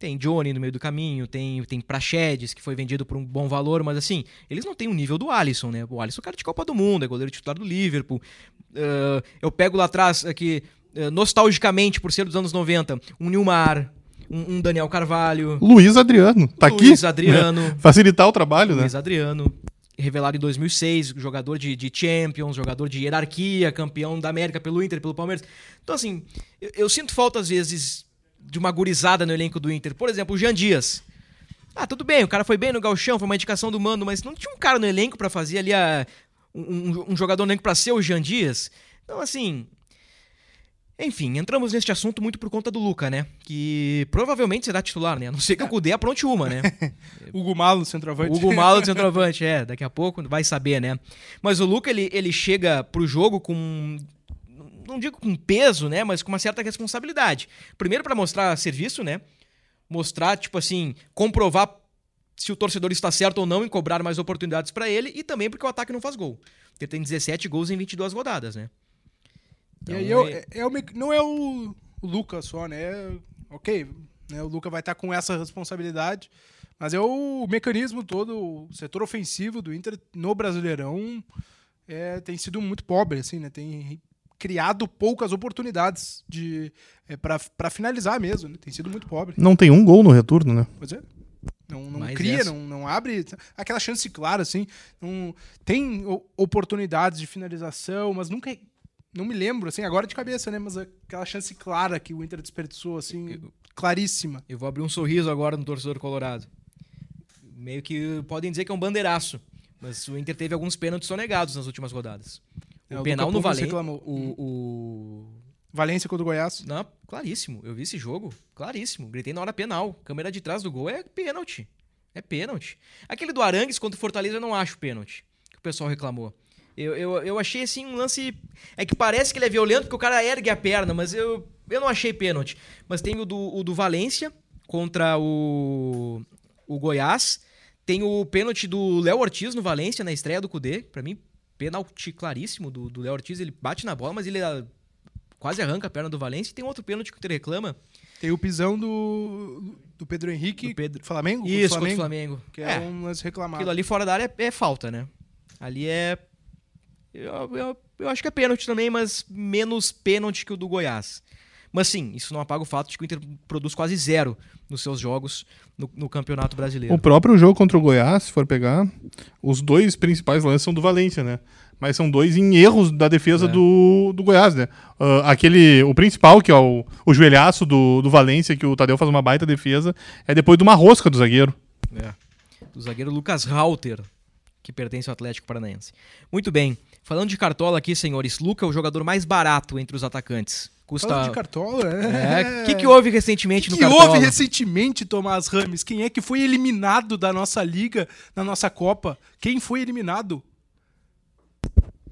Tem Johnny no meio do caminho, tem, tem Praxedes, que foi vendido por um bom valor, mas assim, eles não têm o nível do Alisson, né? O Alisson é cara de Copa do Mundo, é goleiro titular do Liverpool. Ah, eu pego lá atrás, aqui, ah, nostalgicamente, por ser dos anos 90, um Nilmar, um, um Daniel Carvalho, Luiz Adriano, tá aqui. Luiz Adriano. né? Facilitar o trabalho, né? Luiz Adriano, revelado em 2006, jogador de, de Champions, jogador de hierarquia, campeão da América pelo Inter, pelo Palmeiras. Então, assim, eu, eu sinto falta, às vezes, de uma gurizada no elenco do Inter. Por exemplo, o Jean Dias. Ah, tudo bem, o cara foi bem no galchão, foi uma indicação do mando, mas não tinha um cara no elenco pra fazer ali a, um, um- um jogador no elenco pra ser o Jean Dias. Então, assim... Enfim, entramos neste assunto muito por conta do Luca, né? Que provavelmente será titular, né? A não ser que o Cudê apronte uma, né? Hugo Malo, centroavante. Hugo Malo de centroavante, é, daqui a pouco vai saber, né? Mas o Luca, ele, ele chega pro jogo com. Não digo com peso, né? Mas com uma certa responsabilidade. Primeiro pra mostrar serviço, né? Mostrar, tipo assim, comprovar se o torcedor está certo ou não em cobrar mais oportunidades pra ele e também porque o ataque não faz gol. Ele tem 17 gols em 22 rodadas, né? E aí Então, é, é- me- não é o, o Luca só, né? Ok, né? o Luca vai estar com essa responsabilidade, mas é o mecanismo todo, o setor ofensivo do Inter no Brasileirão é, tem sido muito pobre, assim, né? Tem criado poucas oportunidades de é, para finalizar mesmo, né? Tem sido muito pobre. Não tem um gol no retorno, né? Pois é. Não, não Mas cria, essa- não, não abre aquela chance clara, assim. Não, tem oportunidades de finalização, mas nunca. É, Não me lembro, assim, agora de cabeça, né? Mas aquela chance clara que o Inter desperdiçou, assim, claríssima. Eu vou abrir um sorriso agora no torcedor colorado. Meio que podem dizer que é um bandeiraço. Mas o Inter teve alguns pênaltis sonegados nas últimas rodadas. O É, o penal Luca no Valência. reclamou. O, o. Valência contra o Goiás. Não, claríssimo. Eu vi esse jogo. Claríssimo. Gritei na hora penal. Câmera de trás do gol é pênalti. É pênalti. Aquele do Arangues contra o Fortaleza eu não acho pênalti. Que o pessoal reclamou. Eu, eu, eu achei assim um lance. É que parece que ele é violento porque o cara ergue a perna, mas eu, eu não achei pênalti. Mas tem o do, o do Valência contra o, o Goiás. Tem o pênalti do Léo Ortiz no Valência, na estreia do Cudê. Pra mim, pênalti claríssimo do do Léo Ortiz. Ele bate na bola, mas ele ah, quase arranca a perna do Valência. E tem outro pênalti que o Inter reclama. Tem o pisão do, do Pedro Henrique. Do Pedro- Flamengo? Isso, contra o Flamengo. Que é, um lance reclamado. Aquilo ali fora da área é, é falta, né? Ali é. Eu, eu, eu acho que é pênalti também, mas menos pênalti que o do Goiás. Mas sim, isso não apaga o fato de que o Inter produz quase zero nos seus jogos no, no Campeonato Brasileiro. O próprio jogo contra o Goiás, se for pegar, os dois principais lances são do Valência, né? Mas são dois em erros da defesa É. do, do Goiás, né? Ah, aquele, o principal, que é o, o joelhaço do, do Valência, que o Tadeu faz uma baita defesa, é depois de uma rosca do zagueiro. É. Do zagueiro Lucas Rauter, que pertence ao Atlético Paranaense. Muito bem. Falando de cartola aqui, senhores, Luca é o jogador mais barato entre os atacantes. Custa. Falando de cartola, É. O que, que houve recentemente O no que cartola? houve recentemente, Tomás Rames? Quem é que foi eliminado da nossa liga, da nossa Copa? Quem foi eliminado?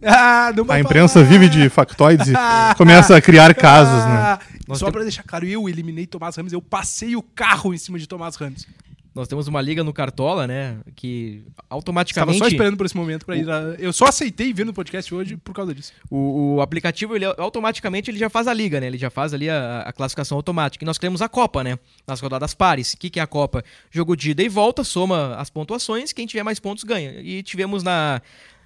Ah, A imprensa falar. vive de factoides e começa a criar casos, né? Nós Só tem- pra deixar claro, eu eliminei Tomás Ramos, eu passei o carro em cima de Tomás Ramos. Nós temos uma liga no Cartola, né? Que Estava automaticamente. só esperando por esse momento pra ir. a- Eu só aceitei vir no podcast hoje por causa disso. O, o aplicativo, ele automaticamente ele já faz a liga, né? Ele já faz ali a, a classificação automática. E nós temos a Copa, né? Nas rodadas pares. O que, que é a Copa? Jogo de ida e volta, soma as pontuações, quem tiver mais pontos ganha. E tivemos na.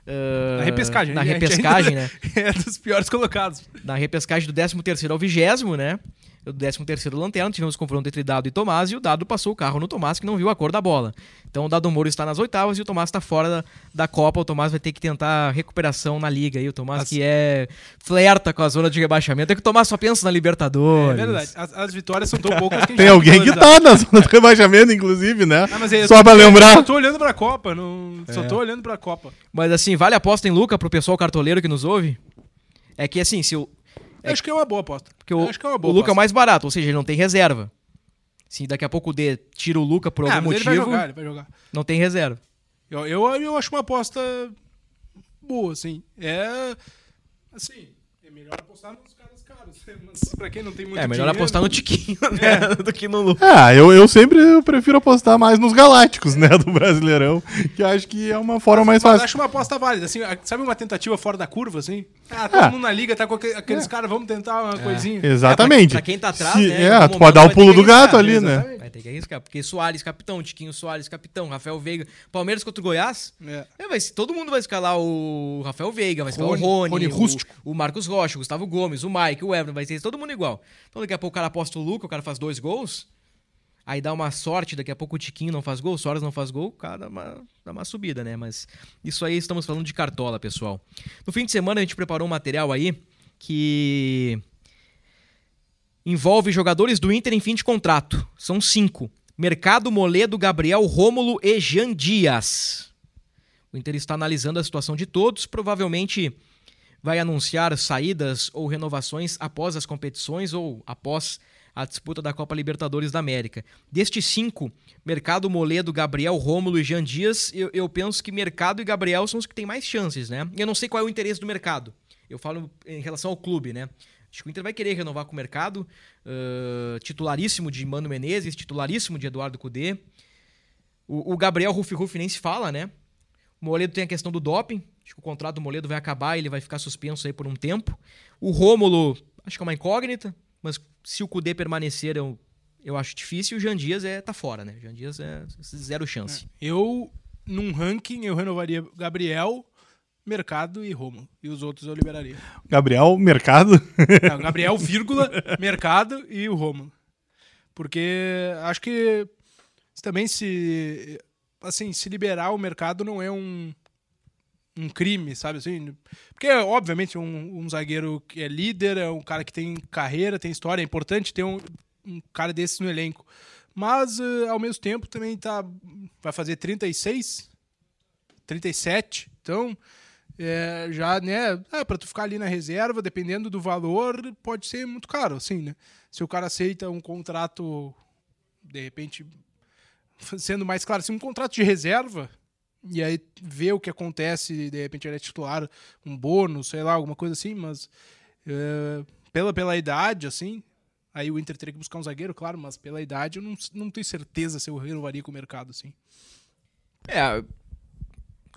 ah, Na repescagem. Na repescagem, ainda né? É dos piores colocados. Na repescagem do 13 ao 20, né? Do 13 lanterna, tivemos confronto entre Dado e Tomás, e o Dado passou o carro no Tomás, que não viu a cor da bola. Então o Dado Moro está nas oitavas e o Tomás está fora da, da Copa. O Tomás vai ter que tentar recuperação na liga. E o Tomás As- que é flerta com a zona de rebaixamento. É que o Tomás só pensa na É Libertadores. verdade. As, as vitórias são tão poucas que a gente Tem tem alguém que valorizar. tá na zona do rebaixamento, inclusive, né? Ah, mas eu Só tô- pra Eu lembrar. só tô olhando pra Copa. Não... Só tô olhando pra Copa. Mas assim, vale a aposta em Luca pro pessoal cartoleiro que nos ouve? É que assim, se o, Eu Acho que é uma boa aposta. porque o, Acho que é uma o boa Luca é o mais barato, ou seja, ele não tem reserva. Se daqui a pouco o D tira o Luca por Ah, algum mas ele vai motivo, jogar, ele vai jogar. não tem reserva. Eu, eu, eu acho uma aposta boa, assim. É. Assim, é melhor apostar nos pra quem não tem muito É melhor dinheiro- apostar no Tiquinho, né? Do que no Luca. Ah, eu, eu sempre prefiro apostar mais nos Galácticos, né, do Brasileirão, que acho que é uma forma mais Mas fácil. acho uma aposta válida, assim, sabe uma tentativa fora da curva, assim? Ah, todo Ah. mundo na liga tá com aque- aqueles caras, vamos tentar uma coisinha. Exatamente. pra quem tá atrás, Se- né, É, tu pode dar o pulo do gato ali, né? Vai ter que arriscar, porque Soares, capitão, Tiquinho Soares, capitão, Rafael Veiga, Palmeiras contra o Goiás. É. É, vai, todo mundo vai escalar o Rafael Veiga, vai escalar Rony, o Rony, Rony o- Rústico. O, Marcos Rocha, o Gustavo Gomes, o Mike, o Everton, vai ser todo mundo igual. Então daqui a pouco o cara aposta o Luca, o cara faz dois gols, aí dá uma sorte, daqui a pouco o Tiquinho não faz gol, o Soares não faz gol, o cara dá uma, dá uma subida, né? Mas isso aí estamos falando de cartola, pessoal. No fim de semana a gente preparou um material aí que envolve jogadores do Inter em fim de contrato. São cinco. Mercado, Moledo, Gabriel, Rômulo e Jean Dias. O Inter está analisando a situação de todos, provavelmente vai anunciar saídas ou renovações após as competições ou após a disputa da Copa Libertadores da América. Destes cinco, Mercado, Moledo, Gabriel, Rômulo e Jean Dias, eu, eu penso que Mercado e Gabriel são os que têm mais chances, né? Eu não sei qual é o interesse do mercado. Eu falo em relação ao clube, né? Acho que o Inter vai querer renovar com o mercado. ãh, titularíssimo de Mano Menezes, titularíssimo de Eduardo Cudê. O, o Gabriel Rufi Rufi nem se fala, né? O Moledo tem a questão do doping. Acho que o contrato do Moledo vai acabar e ele vai ficar suspenso aí por um tempo. O Rômulo, acho que é uma incógnita, mas se o Cudê permanecer, eu, eu acho difícil. E o Jean Dias é, tá fora, né? O Jean Dias é zero chance. Eu, num ranking, eu renovaria Gabriel, Mercado e Romulo. E os outros eu liberaria. Gabriel, mercado. Não, Gabriel, vírgula, Mercado e o Romulo. Porque acho que também se assim, se liberar o mercado não é um um crime, sabe assim? Porque obviamente um, um zagueiro que é líder, é um cara que tem carreira, tem história, é importante ter um, um cara desse no elenco. Mas eh, ao mesmo tempo também tá vai fazer 36, 37. Então, é, já, né, é, para tu ficar ali na reserva, dependendo do valor, pode ser muito caro, assim, né? Se o cara aceita um contrato, de repente, sendo mais claro, assim, um contrato de reserva, e aí vê o que acontece, de repente ele é titular, um bônus, sei lá, alguma coisa assim, mas é, pela, pela idade, assim, aí o Inter teria que buscar um zagueiro, claro, mas pela idade eu não, não tenho certeza se eu renovaria com o mercado, assim. É.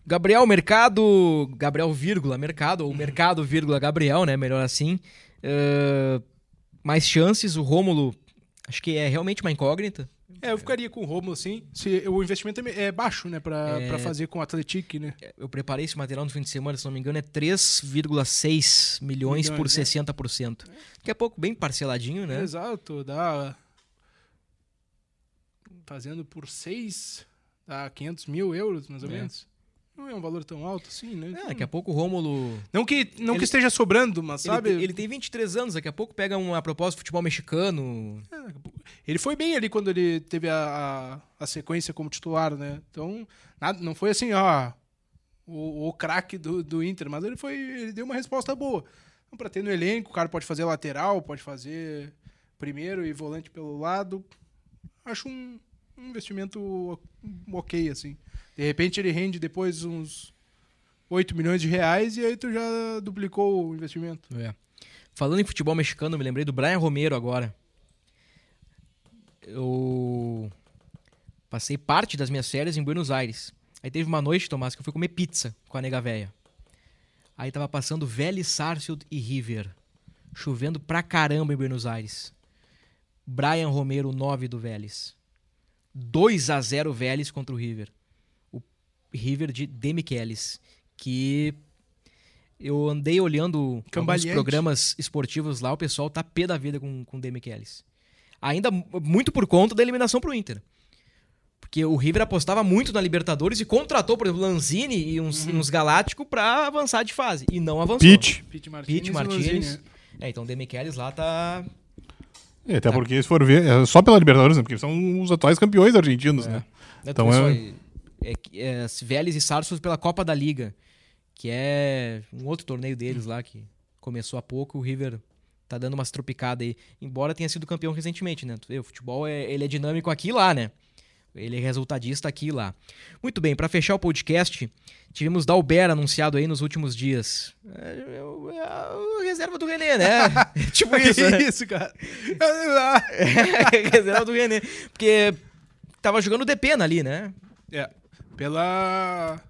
Gabriel Mercado. Gabriel, vírgula, Mercado, ou Mercado, vírgula, Gabriel, né? Melhor assim. É, mais chances. O Rômulo, acho que é realmente uma incógnita. É, eu ficaria com o Romulo, assim, se o investimento é é baixo, né, pra, É. pra fazer com o Atletic, né? Eu preparei esse material no fim de semana, se não me engano, é 3,6 milhões por Milhões, né? 60%. Daqui a pouco, bem parceladinho, né? Exato, dá. Fazendo por 6, dá 500 mil euros, mais ou É. menos. Não é um valor tão alto assim, né? É, daqui a pouco o Rômulo. Não que, não Ele- que esteja sobrando, mas Ele, sabe. tem- ele tem 23 anos, daqui a pouco pega uma proposta de futebol mexicano. Ele foi bem ali quando ele teve a, a, a sequência como titular, né? Então, nada, não foi assim, ó, o, o craque do, do Inter, mas ele foi. Ele deu uma resposta boa. Então, pra ter no elenco, o cara pode fazer lateral, pode fazer primeiro e volante pelo lado. Acho um, um investimento ok, assim. De repente ele rende depois uns 8 milhões de reais e aí tu já duplicou o investimento. É. Falando em futebol mexicano, eu me lembrei do Brian Romero agora. O, Passei parte das minhas férias em Buenos Aires. Aí teve uma noite, Tomás, que eu fui comer pizza com a nega véia. Aí tava passando Vélez, Sarsfield e River. Chovendo pra caramba em Buenos Aires. Brian Romero, 9 do Vélez. 2 a 0 Vélez contra o River. O River de Demichelis, que eu andei olhando alguns programas esportivos lá, o pessoal tá pé da vida com, com Demichelis. Ainda mu- muito por conta da eliminação pro Inter. Porque o River apostava muito na Libertadores e contratou, por exemplo, Lanzini e uns, uns Galáctico pra avançar de fase. E não avançou. Pitch. Pete Martinez. Pete e Martinez. Lanzini, né? É, então o Demichelis lá tá. É, até porque, se for ver, é só pela Libertadores, né? Porque são os atuais campeões argentinos, né? Então é- é, é, é Vélez e Sarsfield pela Copa da Liga, que é um outro torneio deles lá que começou há pouco. O River tá dando umas tropicadas aí, embora tenha sido campeão recentemente, né? Tu vê, O futebol é, ele é dinâmico aqui e lá, né? Ele é resultadista aqui e lá. Muito bem, para fechar o podcast, tivemos Dalber anunciado aí nos últimos dias. É, é é a reserva do René, né? tipo isso, né? Isso, cara. reserva do René. Porque tava jogando DP ali, né? É, pela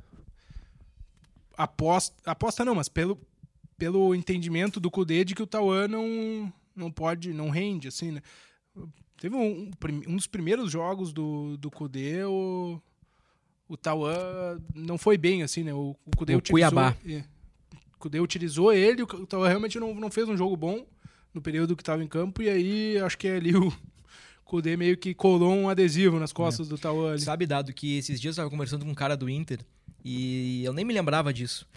aposta, aposta não, mas pelo, pelo entendimento do Kudê de que o Tauan não, não pode, não rende, assim, né? Teve um, um dos primeiros jogos do, do Kudê, o, o Tauan não foi bem, assim, né? O, o Kudê O utilizou... Cuiabá. é, o Kudê utilizou ele, o Tauan realmente não, não fez um jogo bom no período que estava em campo, e aí acho que ali o Kudê meio que colou um adesivo nas costas do Tauan ali. Sabe, Dado, que esses dias eu tava conversando com um cara do Inter e eu nem me lembrava disso.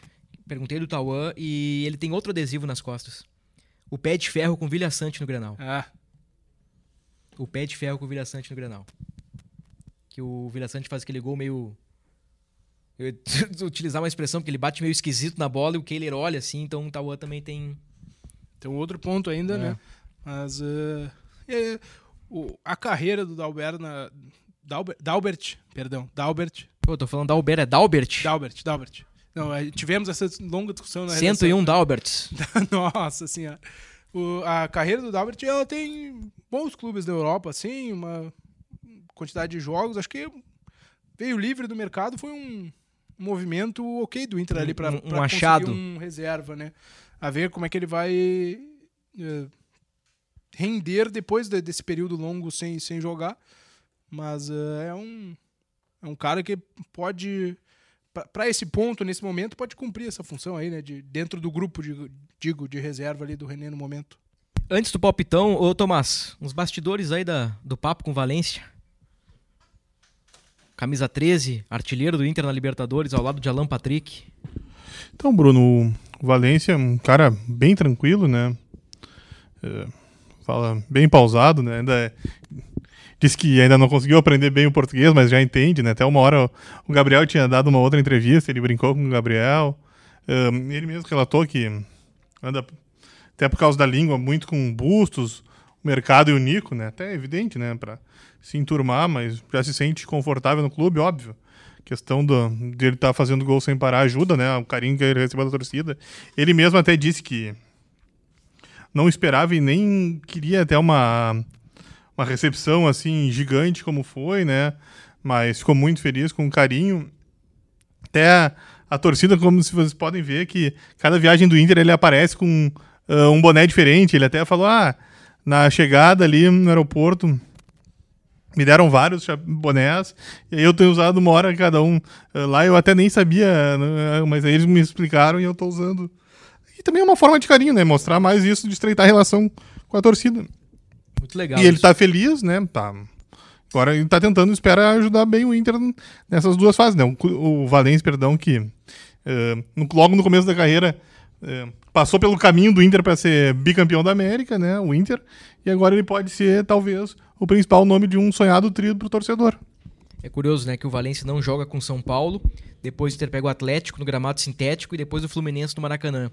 Perguntei do Tauan e ele tem outro adesivo nas costas. O pé de ferro com Vilha Sante no Grenal. Ah, O pé de ferro com Vilha Sante no Grenal. Que o Vilha Sante faz aquele gol meio... Eu ia utilizar uma expressão, porque ele bate meio esquisito na bola e o Kehler olha assim, então o Tauan também tem... Tem um outro ponto ainda, É. né? Mas eh, é, o- a carreira do Dalbert na. Dalbert, Dalbert, perdão, Dalbert. Pô, tô falando Dalbert, é Dalbert? Dalbert, Dalbert. Não, eh, tivemos essa longa discussão na 101 Dalberts. redação. Nossa senhora. O- a carreira do Dalbert, ela tem bons clubes da Europa, assim, uma quantidade de jogos. Acho que veio livre do mercado, foi um movimento ok do Inter ali para Um- achado. um reserva, né? A ver como é que ele vai eh, render depois de- desse período longo sem, sem jogar. Mas eh, é um é um cara que pode para esse ponto nesse momento pode cumprir essa função aí, né, de dentro do grupo de digo de reserva ali do René no momento. Antes do palpitão, ô Tomás, uns bastidores aí da, do papo com Valência. Camisa 13, artilheiro do Inter na Libertadores, ao lado de Alan Patrick. Então, Bruno, o Valência é um cara bem tranquilo, né? É, fala bem pausado, né? Ainda é- diz que ainda não conseguiu aprender bem o português, mas já entende, né? Até uma hora o Gabriel tinha dado uma outra entrevista, ele brincou com o Gabriel. Ahn, ele mesmo relatou que anda, até por causa da língua, muito com bustos, o mercado e o Nico, né? Até é evidente, né? Pra se enturmar, mas já se sente confortável no clube, óbvio questão do, de ele estar fazendo gol sem parar ajuda, né? O carinho que ele recebeu da torcida. Ele mesmo até disse que não esperava e nem queria até uma, uma recepção assim gigante como foi, né? Mas ficou muito feliz com carinho. Até a, a torcida, como vocês podem ver, que cada viagem do Inter ele aparece com ah, um boné diferente. Ele até falou: ah, na chegada ali no aeroporto, me deram vários bonés, e eu tenho usado uma hora cada um. Eh, Lá eu até nem sabia, né, mas aí eles me explicaram e eu tô usando. E também é uma forma de carinho, né? Mostrar mais isso, de estreitar a relação com a torcida. Muito legal. e ele isso. tá feliz, né? Tá. Agora ele tá tentando, espera ajudar bem o Inter nessas duas fases, né? O, o Valência, perdão, que eh, no- logo no começo da carreira eh, passou pelo caminho do Inter para ser bicampeão da América, né? O Inter. E agora ele pode ser, talvez, o principal nome de um sonhado trio pro torcedor. É curioso, né, que o Valência não joga com São Paulo, depois de ter pego o Atlético no gramado sintético e depois o Fluminense no Maracanã.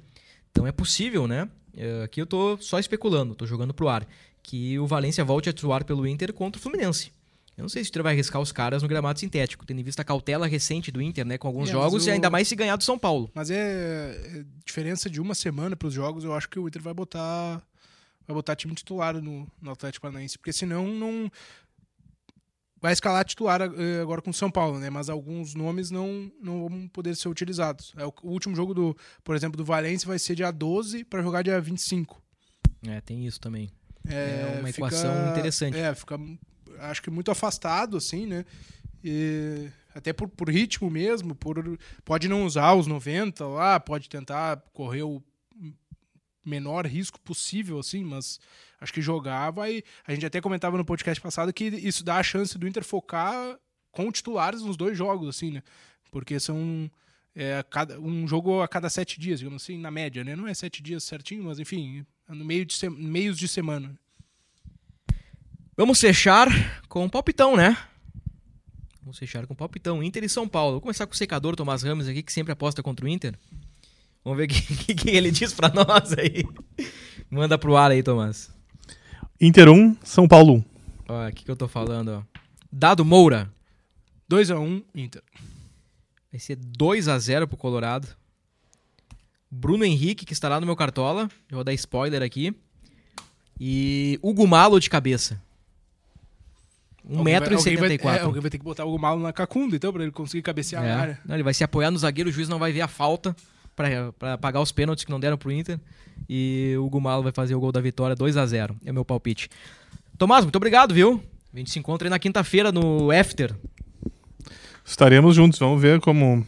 Então é possível, né? É, Aqui eu tô só especulando, tô jogando pro ar, que o Valência volte a atuar pelo Inter contra o Fluminense. Eu não sei se o Inter vai arriscar os caras no gramado sintético, tendo em vista a cautela recente do Inter, né, com alguns É, jogos mas e o- ainda mais se ganhar do São Paulo. Mas é, é diferença de uma semana para os jogos, eu acho que o Inter vai botar vai botar time titular no, no Atlético Paranaense, porque senão não vai escalar titular uh, agora com o São Paulo, né? Mas alguns nomes não, não vão poder ser utilizados. É, o, o último jogo, do, por exemplo, do Valência vai ser dia 12 para jogar dia 25. É, tem isso também. É, É uma fica- equação interessante. É, fica acho que muito afastado, assim, né? E até por, por ritmo mesmo, por pode não usar os 90 lá, pode tentar correr o menor risco possível, assim, mas acho que jogar vai. A gente até comentava no podcast passado que isso dá a chance do Inter focar com titulares nos dois jogos, assim, né? Porque são é, a cada, um jogo a cada sete dias, digamos assim, na média, né? Não é sete dias certinho, mas enfim, é no meio de meios de semana. Vamos fechar com um palpitão, né? Vamos fechar com um palpitão. Inter e São Paulo. Vou começar com o secador Tomás Ramos aqui, que sempre aposta contra o Inter. Vamos ver o que, que, ele diz pra nós aí. Manda pro ar aí, Tomás. Inter 1, São Paulo 1. Ó, o que, que eu tô falando, ó. Dado Moura. 2x1 Inter. Vai ser 2 a 0 pro Colorado. Bruno Henrique, que estará no meu cartola. Eu vou dar spoiler aqui. E Hugo Malo de cabeça. Alguém vai- alguém vai- 1,74m. É, alguém vai ter que botar o Malo na cacunda, então, pra ele conseguir cabecear É. a área. Não, ele vai se apoiar no zagueiro, o juiz não vai ver a falta pra, pra pagar os pênaltis que não deram pro Inter. E o Hugo Malo vai fazer o gol da vitória 2 a 0 É o meu palpite. Tomás, muito obrigado, viu? A gente se encontra aí na quinta-feira no After. Estaremos juntos, vamos ver como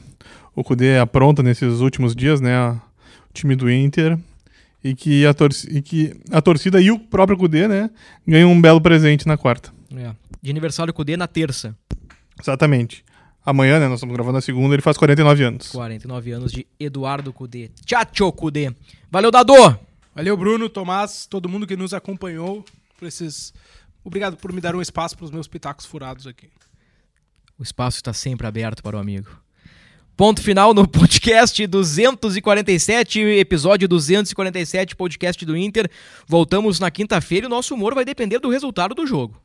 o Cudê apronta nesses últimos dias, né? a- O time do Inter. E que, a e que a torcida e o próprio Cudê, né? Ganham um belo presente na quarta. É. De aniversário D na terça. Exatamente. Amanhã, né? Nós estamos gravando na segunda, ele faz 49 anos. 49 anos de Eduardo Cudê. Tchau, Cudê. Valeu, Dadô! Valeu, Bruno, Tomás, todo mundo que nos acompanhou. Por esses... Obrigado por me dar um espaço para os meus pitacos furados aqui. O espaço está sempre aberto para o amigo. Ponto final no podcast 247, episódio 247, podcast do Inter. Voltamos na quinta-feira e o nosso humor vai depender do resultado do jogo.